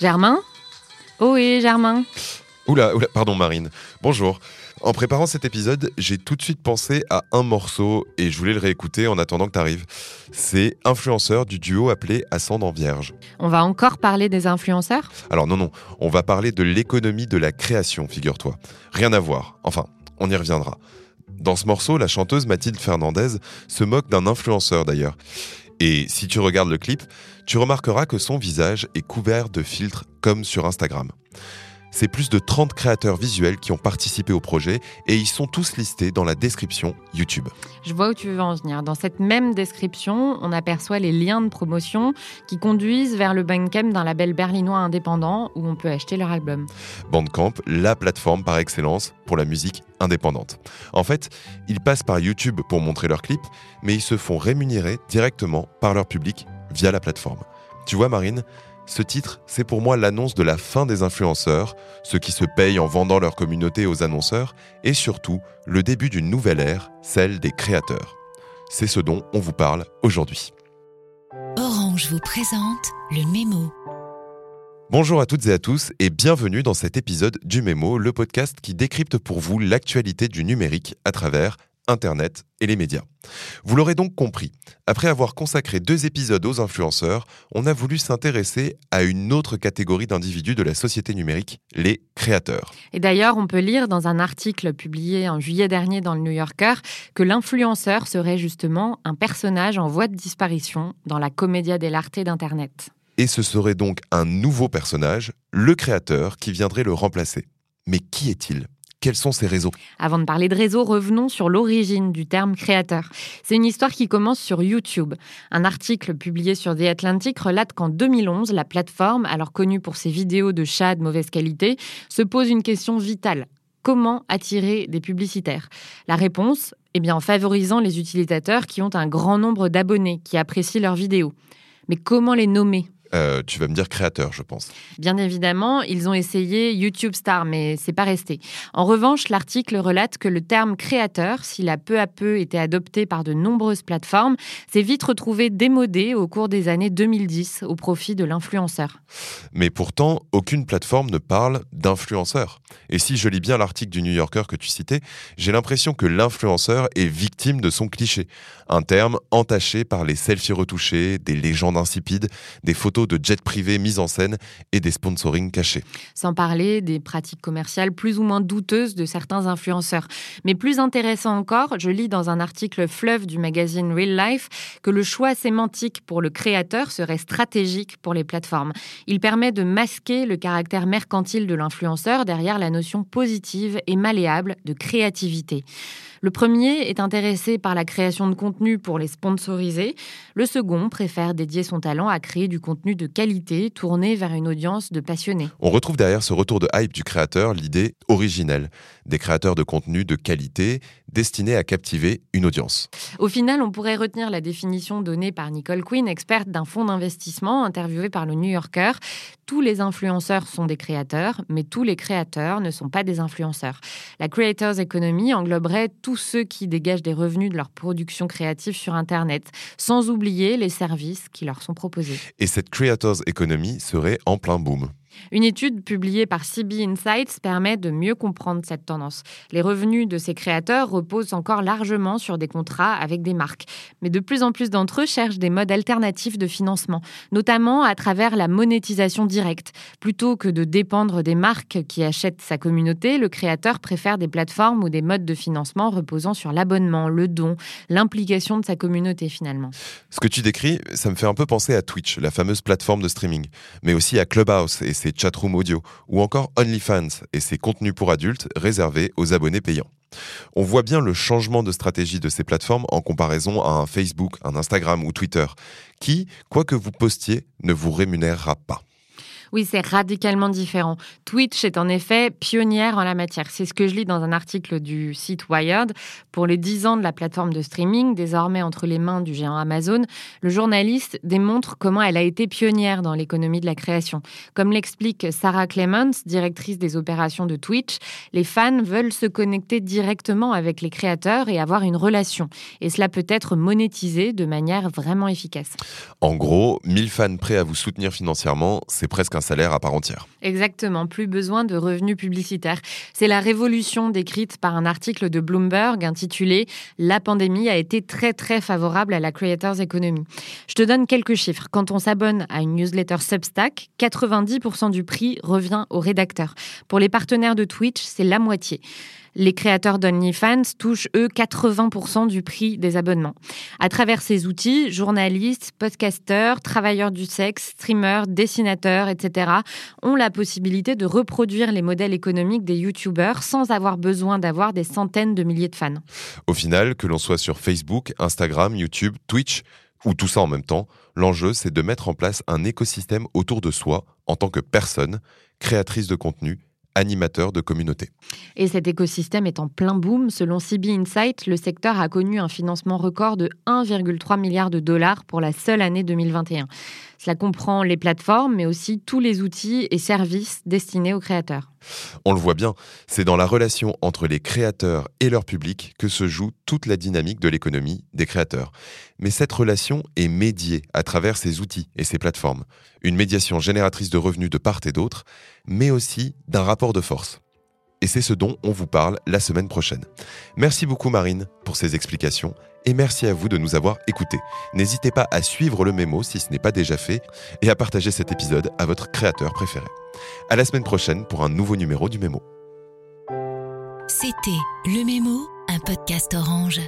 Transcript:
Germain Oh oui, Germain. Oula, oula, pardon Marine. Bonjour. En préparant cet épisode, j'ai tout de suite pensé à un morceau et je voulais le réécouter en attendant que tu arrives. C'est Influenceur du duo appelé Ascendant Vierge. On va encore parler des influenceurs? Alors non, non, on va parler de l'économie de la création, figure-toi. Rien à voir. Enfin, on y reviendra. Dans ce morceau, la chanteuse Mathilde Fernandez se moque d'un influenceur d'ailleurs. Et si tu regardes le clip, tu remarqueras que son visage est couvert de filtres comme sur Instagram. C'est plus de 30 créateurs visuels qui ont participé au projet et ils sont tous listés dans la description YouTube. Je vois où tu veux en venir. Dans cette même description, on aperçoit les liens de promotion qui conduisent vers le Bandcamp d'un label berlinois indépendant où on peut acheter leur album. Bandcamp, la plateforme par excellence pour la musique indépendante. En fait, ils passent par YouTube pour montrer leurs clips, mais ils se font rémunérer directement par leur public via la plateforme. Tu vois Marine, ce titre, c'est pour moi l'annonce de la fin des influenceurs, ceux qui se payent en vendant leur communauté aux annonceurs, et surtout le début d'une nouvelle ère, celle des créateurs. C'est ce dont on vous parle aujourd'hui. Orange vous présente le mémo. Bonjour à toutes et à tous et bienvenue dans cet épisode du Mémo, le podcast qui décrypte pour vous l'actualité du numérique à travers Internet et les médias. Vous l'aurez donc compris, après avoir consacré deux épisodes aux influenceurs, on a voulu s'intéresser à une autre catégorie d'individus de la société numérique, les créateurs. Et d'ailleurs, on peut lire dans un article publié en juillet dernier dans le New Yorker que l'influenceur serait justement un personnage en voie de disparition dans la commedia dell'arte d'Internet. Et ce serait donc un nouveau personnage, le créateur, qui viendrait le remplacer. Mais qui est-il? Quels sont ces réseaux Avant de parler de réseaux, revenons sur l'origine du terme créateur. C'est une histoire qui commence sur YouTube. Un article publié sur The Atlantic relate qu'en 2011, la plateforme, alors connue pour ses vidéos de chats de mauvaise qualité, se pose une question vitale. Comment attirer des publicitaires? La réponse Eh bien en favorisant les utilisateurs qui ont un grand nombre d'abonnés, qui apprécient leurs vidéos. Mais comment les nommer? Euh, tu vas me dire créateur, je pense. Bien évidemment, ils ont essayé YouTube Star, mais c'est pas resté. En revanche, l'article relate que le terme créateur, s'il a peu à peu été adopté par de nombreuses plateformes, s'est vite retrouvé démodé au cours des années 2010 au profit de l'influenceur. Mais pourtant, aucune plateforme ne parle d'influenceur. Et si je lis bien l'article du New Yorker que tu citais, j'ai l'impression que l'influenceur est victime de son cliché. Un terme entaché par les selfies retouchés, des légendes insipides, des photos de jets privés mis en scène et des sponsorings cachés. Sans parler des pratiques commerciales plus ou moins douteuses de certains influenceurs. Mais plus intéressant encore, je lis dans un article fleuve du magazine Real Life que le choix sémantique pour le créateur serait stratégique pour les plateformes. Il permet de masquer le caractère mercantile de l'influenceur derrière la notion positive et malléable de créativité. Le premier est intéressé par la création de contenu pour les sponsoriser. Le second préfère dédier son talent à créer du contenu de qualité tourné vers une audience de passionnés. On retrouve derrière ce retour de hype du créateur l'idée originelle des créateurs de contenu de qualité destinés à captiver une audience. Au final, on pourrait retenir la définition donnée par Nicole Quinn, experte d'un fonds d'investissement interviewé par le New Yorker. Tous les influenceurs sont des créateurs, mais tous les créateurs ne sont pas des influenceurs. La Creators Economy engloberait tous ceux qui dégagent des revenus de leur production créative sur Internet, sans oublier les services qui leur sont proposés. Et cette Creators Economy serait en plein boom. Une étude publiée par CB Insights permet de mieux comprendre cette tendance. Les revenus de ces créateurs reposent encore largement sur des contrats avec des marques, mais de plus en plus d'entre eux cherchent des modes alternatifs de financement, notamment à travers la monétisation directe. Plutôt que de dépendre des marques qui achètent sa communauté, le créateur préfère des plateformes ou des modes de financement reposant sur l'abonnement, le don, l'implication de sa communauté finalement. Ce que tu décris, ça me fait un peu penser à Twitch, la fameuse plateforme de streaming, mais aussi à Clubhouse et ses chatrooms audio, ou encore OnlyFans et ses contenus pour adultes réservés aux abonnés payants. On voit bien le changement de stratégie de ces plateformes en comparaison à un Facebook, un Instagram ou Twitter, qui, quoi que vous postiez, ne vous rémunérera pas. Oui, c'est radicalement différent. Twitch est en effet pionnière en la matière. C'est ce que je lis dans un article du site Wired. Pour les 10 ans de la plateforme de streaming, désormais entre les mains du géant Amazon, le journaliste démontre comment elle a été pionnière dans l'économie de la création. Comme l'explique Sarah Clements, directrice des opérations de Twitch, les fans veulent se connecter directement avec les créateurs et avoir une relation. Et cela peut être monétisé de manière vraiment efficace. En gros, 1000 fans prêts à vous soutenir financièrement, c'est presque salaire à part entière. Exactement, plus besoin de revenus publicitaires. C'est la révolution décrite par un article de Bloomberg intitulé La pandémie a été très très favorable à la Creators Economy. Je te donne quelques chiffres. Quand on s'abonne à une newsletter Substack, 90% du prix revient au rédacteur. Pour les partenaires de Twitch, c'est la moitié. Les créateurs d'OnlyFans touchent, eux, 80% du prix des abonnements. À travers ces outils, journalistes, podcasteurs, travailleurs du sexe, streamers, dessinateurs, etc., ont la possibilité de reproduire les modèles économiques des YouTubers sans avoir besoin d'avoir des centaines de milliers de fans. Au final, que l'on soit sur Facebook, Instagram, YouTube, Twitch, ou tout ça en même temps, l'enjeu c'est de mettre en place un écosystème autour de soi en tant que personne, créatrice de contenu animateur de communauté. Et cet écosystème est en plein boom. Selon CB Insight, le secteur a connu un financement record de 1,3 milliard de dollars pour la seule année 2021. Cela comprend les plateformes, mais aussi tous les outils et services destinés aux créateurs. On le voit bien, c'est dans la relation entre les créateurs et leur public que se joue toute la dynamique de l'économie des créateurs. Mais cette relation est médiée à travers ces outils et ces plateformes. Une médiation génératrice de revenus de part et d'autre, mais aussi d'un rapport de force. Et c'est ce dont on vous parle la semaine prochaine. Merci beaucoup Marine pour ces explications et merci à vous de nous avoir écoutés. N'hésitez pas à suivre le mémo si ce n'est pas déjà fait et à partager cet épisode à votre créateur préféré. À la semaine prochaine pour un nouveau numéro du mémo. C'était Le Mémo, un podcast orange.